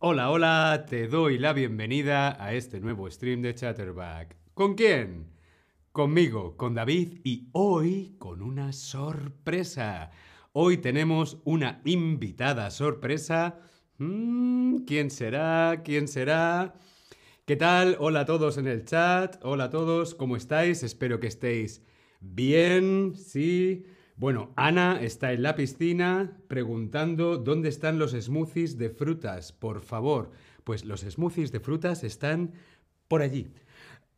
Hola, hola, te doy la bienvenida a este nuevo stream de Chatterback. ¿Con quién? Conmigo, con David y hoy con una sorpresa. Hoy tenemos una invitada sorpresa. Mm, ¿Quién será? ¿Quién será? ¿Qué tal? Hola a todos en el chat. Hola a todos, ¿cómo estáis? Espero que estéis bien, sí. Bueno, Ana está en la piscina preguntando dónde están los smoothies de frutas, por favor. Pues los smoothies de frutas están por allí.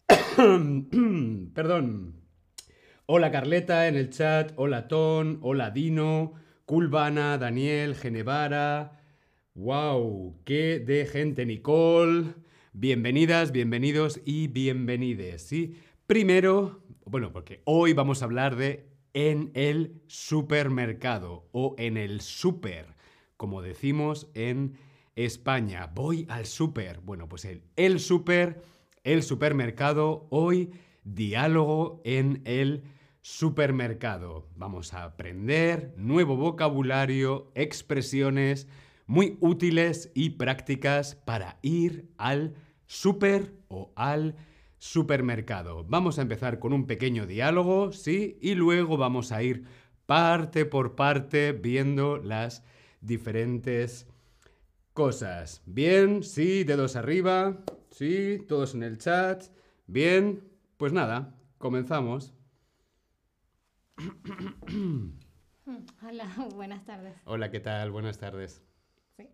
Perdón. Hola Carleta en el chat, hola Ton, hola Dino, Culvana, Daniel, Genevara. ¡Wow! ¡Qué de gente! Nicole. Bienvenidas, bienvenidos y bienvenides. ¿sí? Primero, bueno, porque hoy vamos a hablar de en el supermercado o en el super, como decimos en España. Voy al super. Bueno, pues el, el super, el supermercado, hoy diálogo en el supermercado. Vamos a aprender nuevo vocabulario, expresiones muy útiles y prácticas para ir al super o al. Vamos a empezar con un pequeño diálogo, ¿sí? Y luego vamos a ir parte por parte viendo las diferentes cosas. Bien, sí, dedos arriba, sí, todos en el chat. Bien, pues nada, comenzamos. Hola, buenas tardes. Hola, ¿qué tal? Buenas tardes. Sí.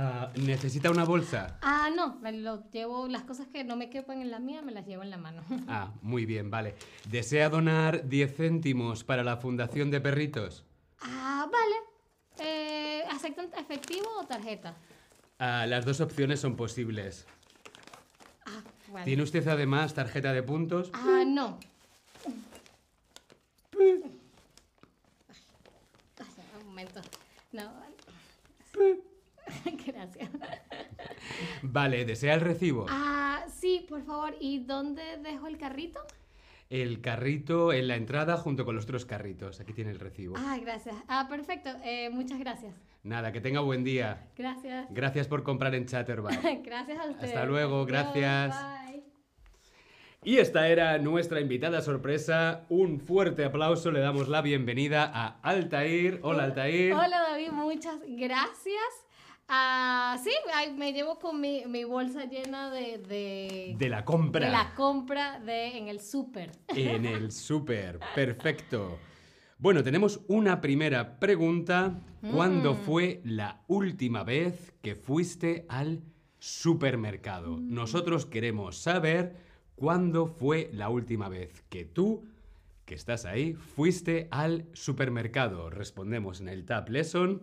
Ah, ¿Necesita una bolsa? Ah, no, me lo llevo, las cosas que no me quepan en la mía, me las llevo en la mano. Ah, muy bien, vale. ¿Desea donar 10 céntimos para la Fundación de Perritos? Ah, vale. Eh, ¿Aceptan efectivo o tarjeta? Ah, las dos opciones son posibles. Ah, vale. ¿Tiene usted además tarjeta de puntos? Ah, no. Un momento. No. Gracias. Vale, ¿desea el recibo? Ah, sí, por favor. ¿Y dónde dejo el carrito? El carrito en la entrada junto con los otros carritos. Aquí tiene el recibo. Ah, gracias. Ah, perfecto. Eh, muchas gracias. Nada, que tenga buen día. Gracias. Gracias por comprar en Chatterback. gracias a usted. Hasta luego, gracias. Bye. Y esta era nuestra invitada sorpresa. Un fuerte aplauso. Le damos la bienvenida a Altair. Hola, Altair. Hola David, muchas gracias. Ah, sí, me llevo con mi, mi bolsa llena de, de, De la compra. de la compra de, en el súper. En el súper. Perfecto. Bueno, tenemos una primera pregunta. ¿Cuándo Mm. fue la última vez que fuiste al supermercado? Mm. Nosotros queremos saber cuándo fue la última vez que tú, que estás ahí, fuiste al supermercado. Respondemos en el Tab Lesson.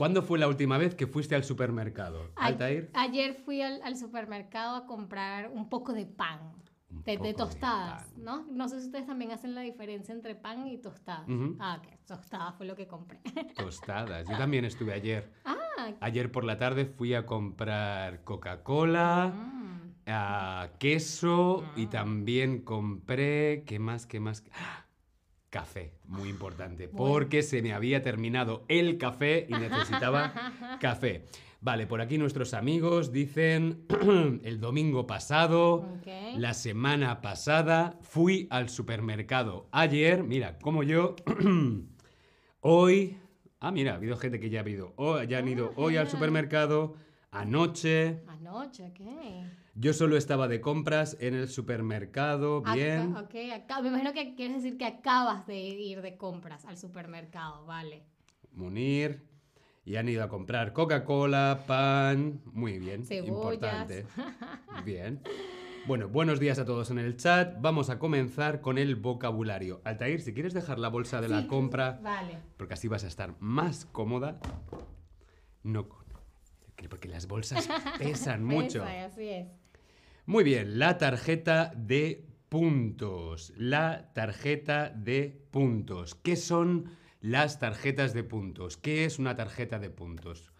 ¿Cuándo fue la última vez que fuiste al supermercado? Altair. Ayer fui al, al supermercado a comprar un poco de pan. De, tostadas, pan. ¿no? No sé si ustedes también hacen la diferencia entre pan y tostadas. Ah, ok, tostadas fue lo que compré. Tostadas. Yo también estuve ayer. ah, Ayer por la tarde fui a comprar Coca-Cola, mm, a queso y Ah. también compré, ¿qué más? ¿Qué más? ¡Ah! Café, muy importante, Bueno. porque se me había terminado el café y necesitaba café. Vale, por aquí nuestros amigos dicen, el domingo pasado, la semana pasada, fui al supermercado. Ayer, mira, como yo, hoy... Ah, mira, ha habido gente que ya ha ido, oh, ya han ido Ah, hoy al supermercado, anoche. Anoche, ok. Yo solo estaba de compras en el supermercado, Acá- bien. ok, acá- me imagino que quieres decir que acabas de ir de compras al supermercado, vale. Munir. Y han ido a comprar Coca-Cola, pan. Muy bien, Cebollas. importante. Bien. Bueno, buenos días a todos en el chat. Vamos a comenzar con el vocabulario. Altair, si quieres dejar la bolsa de la compra, Vale. porque así vas a estar más cómoda. No porque las bolsas pesan mucho. Pesa, así es. Muy bien, la tarjeta de puntos. La tarjeta de puntos. ¿Qué son las tarjetas de puntos? ¿Qué es una tarjeta de puntos?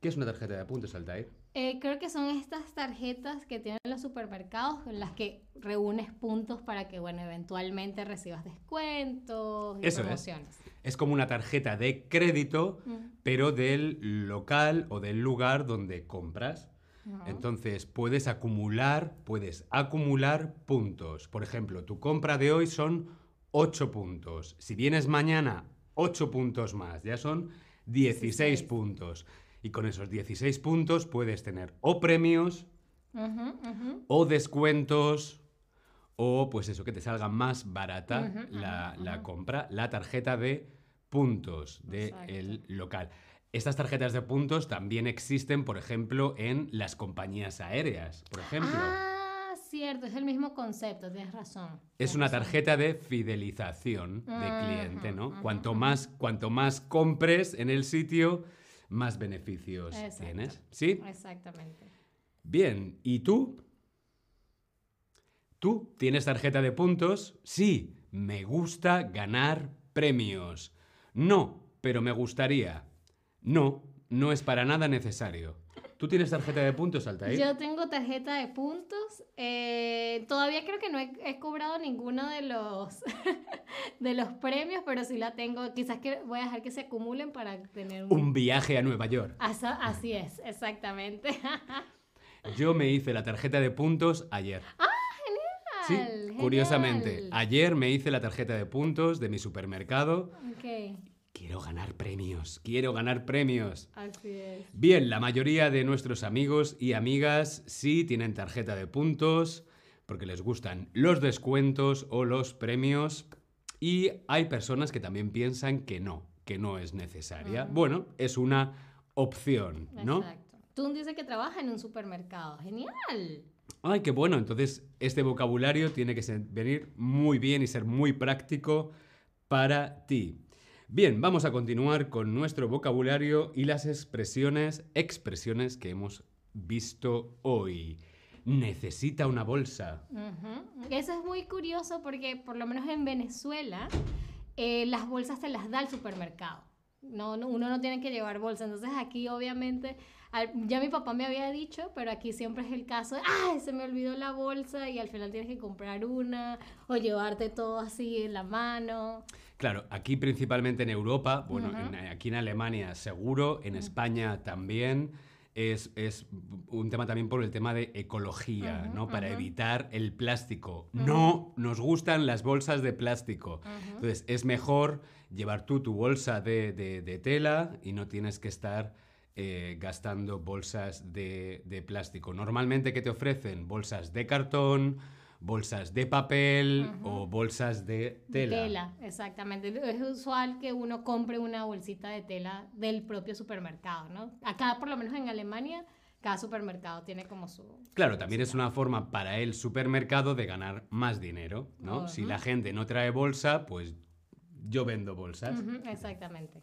¿Qué es una tarjeta de puntos, Altair? Eh, creo que son estas tarjetas que tienen los supermercados en las que reúnes puntos para que, bueno, eventualmente recibas descuentos y Eso es. promociones. Es como una tarjeta de crédito, pero del local o del lugar donde compras. Entonces puedes acumular, puedes acumular puntos. Por ejemplo, tu compra de hoy son 8 puntos. Si vienes mañana, 8 puntos más. Ya son 16 16. puntos. Y con esos 16 puntos puedes tener o premios, o descuentos, o pues eso, que te salga más barata la, compra, la tarjeta de puntos del Exacto. local. Estas tarjetas de puntos también existen, por ejemplo, en las compañías aéreas, por ejemplo. Ah, cierto, es el mismo concepto, tienes razón. Es una tarjeta de fidelización de cliente, ¿no? Cuanto más, cuanto más compres en el sitio, más beneficios Exacto. tienes. ¿Sí? Exactamente. Bien, ¿y tú? ¿Tú tienes tarjeta de puntos? Sí, me gusta ganar premios. No, pero me gustaría. No, no es para nada necesario. ¿Tú tienes tarjeta de puntos, Altair? Yo tengo tarjeta de puntos. eh, todavía creo que no he, he cobrado ninguno de los de los premios, pero sí la tengo. Quizás que voy a dejar que se acumulen para tener un. Un viaje a Nueva York. Así es, exactamente. Yo me hice la tarjeta de puntos ayer. Sí, Genial, curiosamente. Ayer me hice la tarjeta de puntos de mi supermercado. Ok, Quiero ganar premios, quiero ganar premios. así es. Bien, la mayoría de nuestros amigos y amigas sí tienen tarjeta de puntos porque les gustan los descuentos o los premios y hay personas que también piensan que no, que no es necesaria. Ah. Bueno, es una opción, ¿no? Exacto. Tú dices que trabajas en un supermercado. Genial. Ay, qué bueno. Entonces, este vocabulario tiene que venir muy bien y ser muy práctico para ti. Bien, vamos a continuar con nuestro vocabulario y las expresiones, expresiones que hemos visto hoy. Necesita una bolsa. Eso es muy curioso porque por lo menos en Venezuela eh, las bolsas te las da el supermercado. No, no- uno no tiene que llevar bolsa. Entonces aquí obviamente, ya mi papá me había dicho, pero aquí siempre es el caso de, se me olvidó la bolsa y al final tienes que comprar una o llevarte todo así en la mano. Claro, aquí principalmente en Europa, bueno, en- aquí en Alemania seguro, en España también. Es, es un tema también por el tema de ecología, ¿no? Para evitar el plástico. No nos gustan las bolsas de plástico. Entonces, es mejor llevar tú tu bolsa de, de- de tela y no tienes que estar eh, gastando bolsas de, de plástico. Normalmente, ¿qué te ofrecen? Bolsas de cartón, bolsas de papel o bolsas de tela. Tela, exactamente. Es usual que uno compre una bolsita de tela del propio supermercado, ¿no? Acá, por lo menos en Alemania, cada supermercado tiene como su... Claro, también es una forma para el supermercado de ganar más dinero, ¿no? Si la gente no trae bolsa, pues yo vendo bolsas. Exactamente.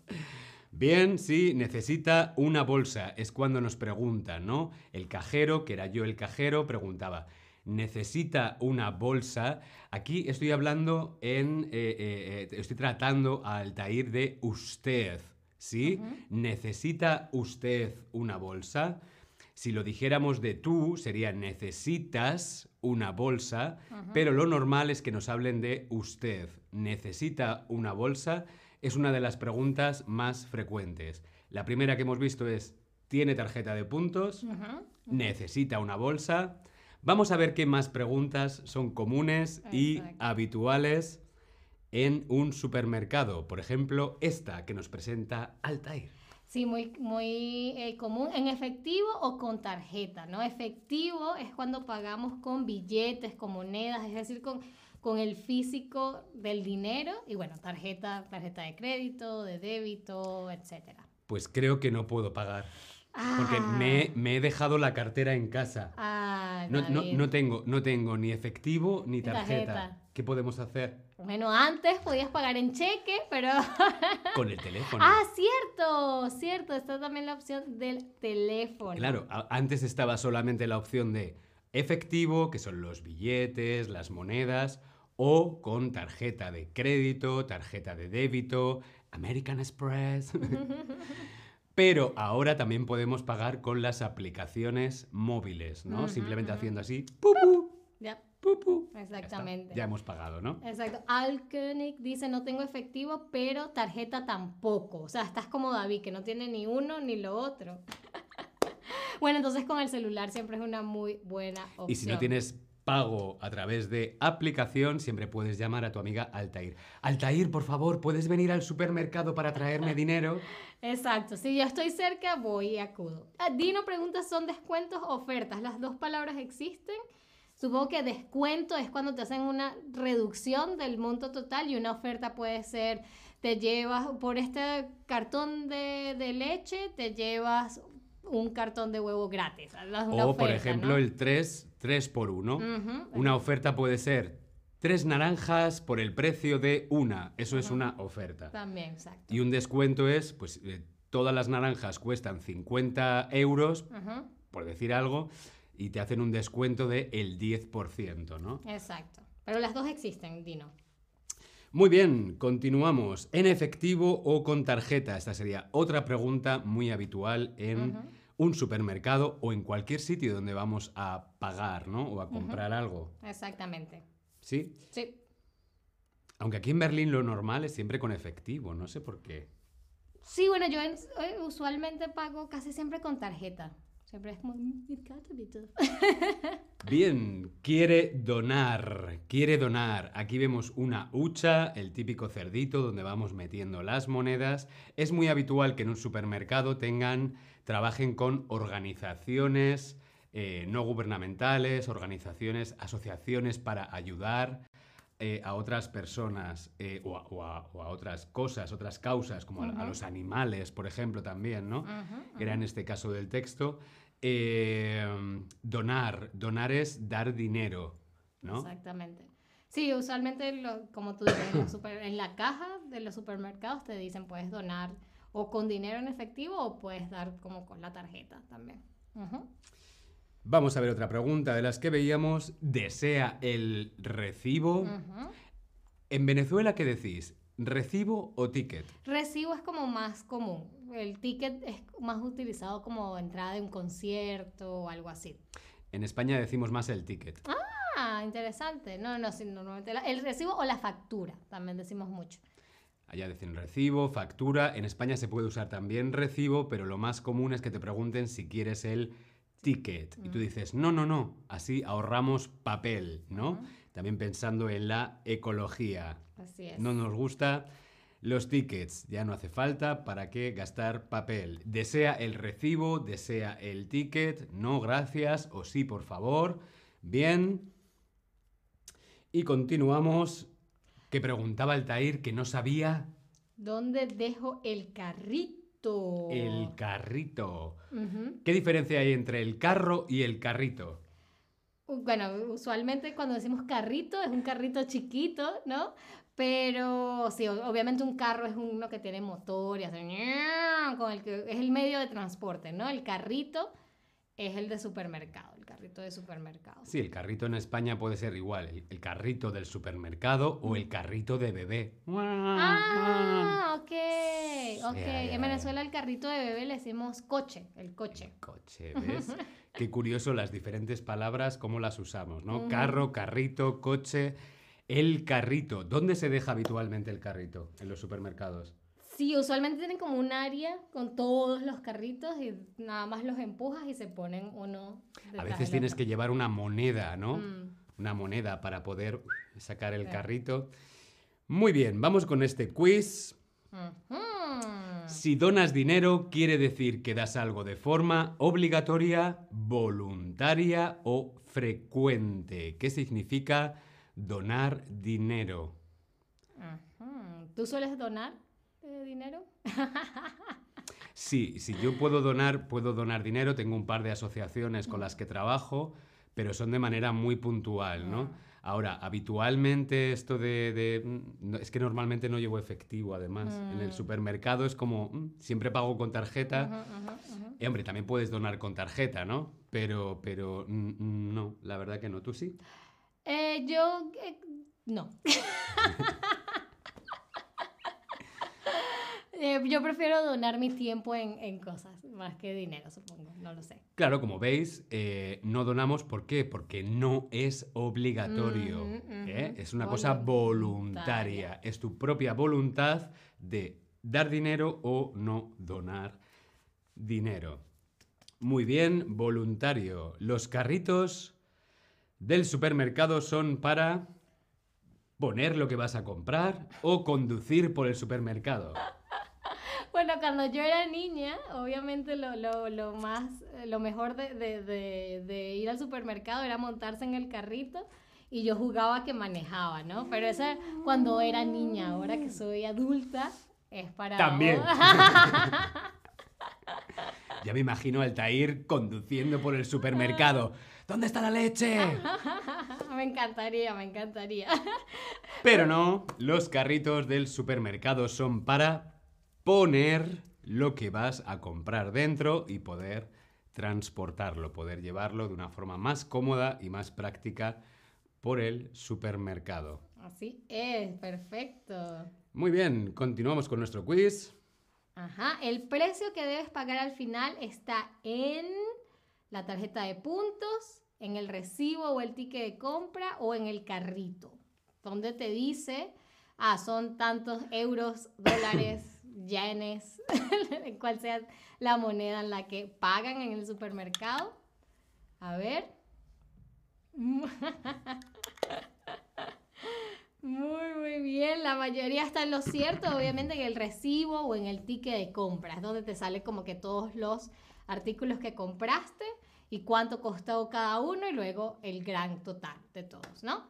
Bien, sí, necesita una bolsa. Es cuando nos preguntan, ¿no? El cajero, que era yo el cajero, preguntaba, ¿necesita una bolsa? Aquí estoy hablando en... eh, eh, eh, estoy tratando a Altair de usted, ¿sí? ¿Necesita usted una bolsa? Si lo dijéramos de tú, sería necesitas una bolsa, pero lo normal es que nos hablen de usted. ¿Necesita una bolsa? Es una de las preguntas más frecuentes. La primera que hemos visto es, ¿tiene tarjeta de puntos? ¿Necesita una bolsa? Vamos a ver qué más preguntas son comunes y habituales en un supermercado. Por ejemplo, esta que nos presenta Altair. Sí, muy, muy eh, común. En efectivo o con tarjeta, ¿no? Efectivo es cuando pagamos con billetes, con monedas, es decir, con, con el físico del dinero. Y bueno, tarjeta, tarjeta de crédito, de débito, etcétera. Pues creo que no puedo pagar. Porque Ah. me, me he dejado la cartera en casa. Ah, No, no- no tengo, no tengo ni efectivo ni tarjeta. Tarjeta. ¿Qué podemos hacer? Bueno, antes podías pagar en cheque, pero... Con el teléfono. ah, cierto, cierto. Está también la opción del teléfono. Claro, antes estaba solamente la opción de efectivo, que son los billetes, las monedas, o con tarjeta de crédito, tarjeta de débito, American Express. Pero ahora también podemos pagar con las aplicaciones móviles, ¿no? Simplemente haciendo así, ¡pupu! Ya, ¡pupu! Ya está. exactamente. Ya hemos pagado, ¿no? Exacto. Al Koenig dice, no tengo efectivo, pero tarjeta tampoco. O sea, estás como David, que no tiene ni uno ni lo otro. bueno, entonces con el celular siempre es una muy buena opción. Y si no tienes pago a través de aplicación, siempre puedes llamar a tu amiga Altair. Altair, por favor, ¿puedes venir al supermercado para traerme dinero? Exacto. Si yo estoy cerca, voy y acudo. Ah, Dino pregunta, ¿son descuentos o ofertas? Las dos palabras existen. Supongo que descuento es cuando te hacen una reducción del monto total y una oferta puede ser, te llevas por este cartón de, de leche, te llevas un cartón de huevo gratis. Una o, por ejemplo, ¿no? el 3, 3 por 1. Ujú, Una oferta puede ser tres naranjas por el precio de una. Eso es una oferta. También, exacto. Y un descuento es, pues, eh, todas las naranjas cuestan 50 euros, por decir algo, y te hacen un descuento de el 10%, ¿no? Exacto. Pero las dos existen, Dino. Muy bien, continuamos. ¿En efectivo o con tarjeta? Esta sería otra pregunta muy habitual en un supermercado o en cualquier sitio donde vamos a pagar, ¿no? O a comprar algo. Exactamente. ¿Sí? Sí. Aunque aquí en Berlín lo normal es siempre con efectivo, no sé por qué. Sí, bueno, yo eh, usualmente pago casi siempre con tarjeta. Siempre es. Bien, quiere donar, quiere donar. Aquí vemos una hucha, el típico cerdito donde vamos metiendo las monedas. Es muy habitual que en un supermercado tengan, trabajen con organizaciones eh, no gubernamentales, organizaciones, asociaciones para ayudar eh, a otras personas eh, o, a, o a- o a otras cosas, otras causas, como a- a, Ujú. los animales, por ejemplo, también, ¿no? Ujú, que era en este caso del texto. Eh, donar, donar es dar dinero, ¿no? Exactamente. Sí, usualmente, lo- como tú dices, en, super- en la caja de los supermercados te dicen puedes donar o con dinero en efectivo o puedes dar como con la tarjeta también. Vamos a ver otra pregunta de las que veíamos. ¿Desea el recibo? En Venezuela, ¿qué decís? ¿Recibo o ticket? Recibo es como más común. El ticket es más utilizado como entrada de un concierto o algo así. En España decimos más el ticket. Ah, interesante. No, no, sí, normalmente la- el recibo o la factura también decimos mucho. Allá dicen recibo, factura. En España se puede usar también recibo, pero lo más común es que te pregunten si quieres el ticket. Y tú Mm. dices, no, no, no. Así ahorramos papel, ¿no? También pensando en la ecología. Así es. No nos gusta los tickets, ya no hace falta para qué gastar papel. Desea el recibo, desea el ticket, no gracias o sí por favor. Bien. Y continuamos. Que preguntaba el Tair que no sabía ¿Dónde dejo el carrito? El carrito. ¿Qué diferencia hay entre el carro y el carrito? Bueno, usualmente cuando decimos carrito es un carrito chiquito, ¿no? Pero sí, obviamente un carro es uno que tiene motor y hace con el que es el medio de transporte, ¿no? El carrito es el de supermercado, el carrito de supermercado. Sí, el carrito en España puede ser igual, el, el carrito del supermercado o el carrito de bebé. Ah, ok, ok. En Venezuela el carrito de bebé le decimos coche, el coche. Coche, ¿ves? Qué curioso las diferentes palabras, cómo las usamos, ¿no? Carro, carrito, coche. El carrito. ¿Dónde se deja habitualmente el carrito? En los supermercados. Sí, usualmente tienen como un área con todos los carritos y nada más los empujas y se ponen uno. A veces tienes que llevar una moneda, ¿no? Mm. Una moneda para poder sacar el carrito. Muy bien, vamos con este quiz. Si donas dinero, quiere decir que das algo de forma obligatoria, voluntaria o frecuente. ¿Qué significa donar dinero? ¿Tú sueles donar eh, dinero? Sí, si yo puedo donar, puedo donar dinero. Tengo un par de asociaciones con las que trabajo, pero son de manera muy puntual, ¿no? Ahora, habitualmente esto de... de- mm, no- es que normalmente no llevo efectivo, además. En el Mm. supermercado es como, mm, siempre pago con tarjeta. Ujú, ujú, ujú. Y, hombre, también puedes donar con tarjeta, ¿no? Pero, pero mm, mm, no, la verdad que no. ¿Tú sí? Eh, yo eh, no. Eh, yo prefiero donar mi tiempo en, en cosas más que dinero, supongo. No lo sé. Claro, como veis, eh, no donamos. ¿Por qué? Porque no es obligatorio. ¿eh? Es una cosa. Voluntaria. Es tu propia voluntad de dar dinero o no donar dinero. Muy bien, voluntario. Los carritos del supermercado son para poner lo que vas a comprar o conducir por el supermercado. Bueno, cuando yo era niña, obviamente lo, lo, lo más, lo mejor de, de, de, de ir al supermercado era montarse en el carrito y yo jugaba que manejaba, ¿no? Pero eso cuando era niña, ahora que soy adulta, es para... También. Ya me imagino al Tair conduciendo por el supermercado. ¿Dónde está la leche? me encantaría, me encantaría. Pero no, los carritos del supermercado son para poner lo que vas a comprar dentro y poder transportarlo, poder llevarlo de una forma más cómoda y más práctica por el supermercado. Así es, perfecto. Muy bien, continuamos con nuestro quiz. Ajá, el precio que debes pagar al final está en la tarjeta de puntos, en el recibo o el ticket de compra o en el carrito, donde te dice, ah, son tantos euros, dólares, yenes, cual sea la moneda en la que pagan en el supermercado. A ver. Muy, muy bien. La mayoría está en lo cierto, obviamente en el recibo o en el ticket de compra, es donde te sale como que todos los artículos que compraste y cuánto costó cada uno y luego el gran total de todos, ¿no?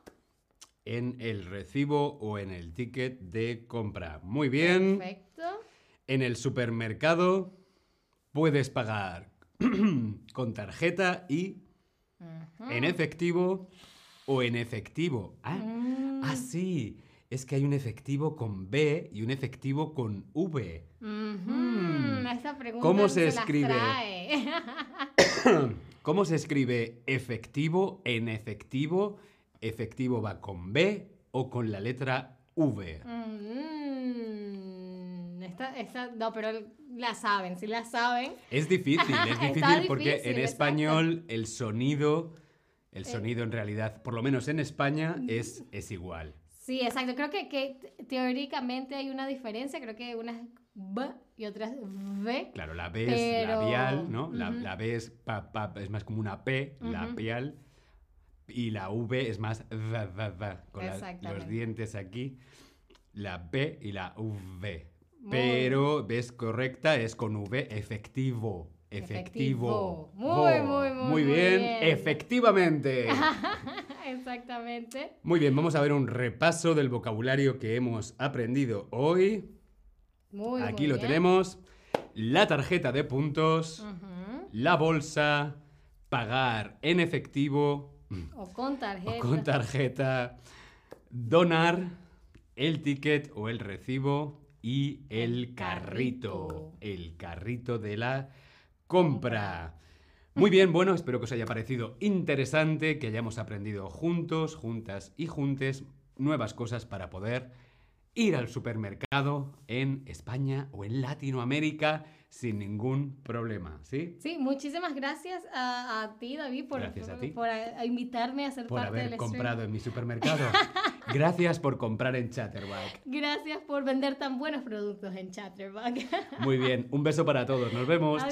En el recibo o en el ticket de compra. Muy bien. Perfecto. En el supermercado puedes pagar con tarjeta y en efectivo o en efectivo. Ah, Mm. ah, sí. Es que hay un efectivo con B y un efectivo con V. Ujú. Esta pregunta ¿Cómo se escribe? ¿Cómo se escribe efectivo en efectivo? ¿Efectivo va con B o con la letra V? Mm, esta, esta, no, pero la saben, si la saben. Es difícil, es difícil porque difícil, en exacto. español el sonido, el Eh. sonido en realidad, por lo menos en España, es, es igual. Sí, exacto. Creo que, que te- teóricamente hay una diferencia. Creo que una es B y otra es V. Claro, la B es Pero- labial, ¿no? La, Ujú. la B es, pa- pa- es más como una P, Ujú. labial, y la V es más va, va, va, con la- los dientes aquí, la P y la V. Muy Pero, ves, correcta, es con V, efectivo. Efectivo. Efectivo. Muy, muy, muy, bien, bien. efectivamente. Exactamente. Muy bien, vamos a ver un repaso del vocabulario que hemos aprendido hoy. Muy, Aquí muy lo bien. tenemos. La tarjeta de puntos, la bolsa, pagar en efectivo O con tarjeta. o con tarjeta, donar, el ticket o el recibo y el, carrito. El carrito de la compra. Muy bien, bueno, espero que os haya parecido interesante, que hayamos aprendido juntos, juntas y juntes nuevas cosas para poder ir al supermercado en España o en Latinoamérica sin ningún problema, ¿sí? Sí, muchísimas gracias a, a ti, David, por, Gracias a por- ti. por a- invitarme a ser Por parte haber del comprado stream. en mi supermercado. Gracias por comprar en Chatterback. Gracias por vender tan buenos productos en Chatterbox. Muy bien, un beso para todos, nos vemos.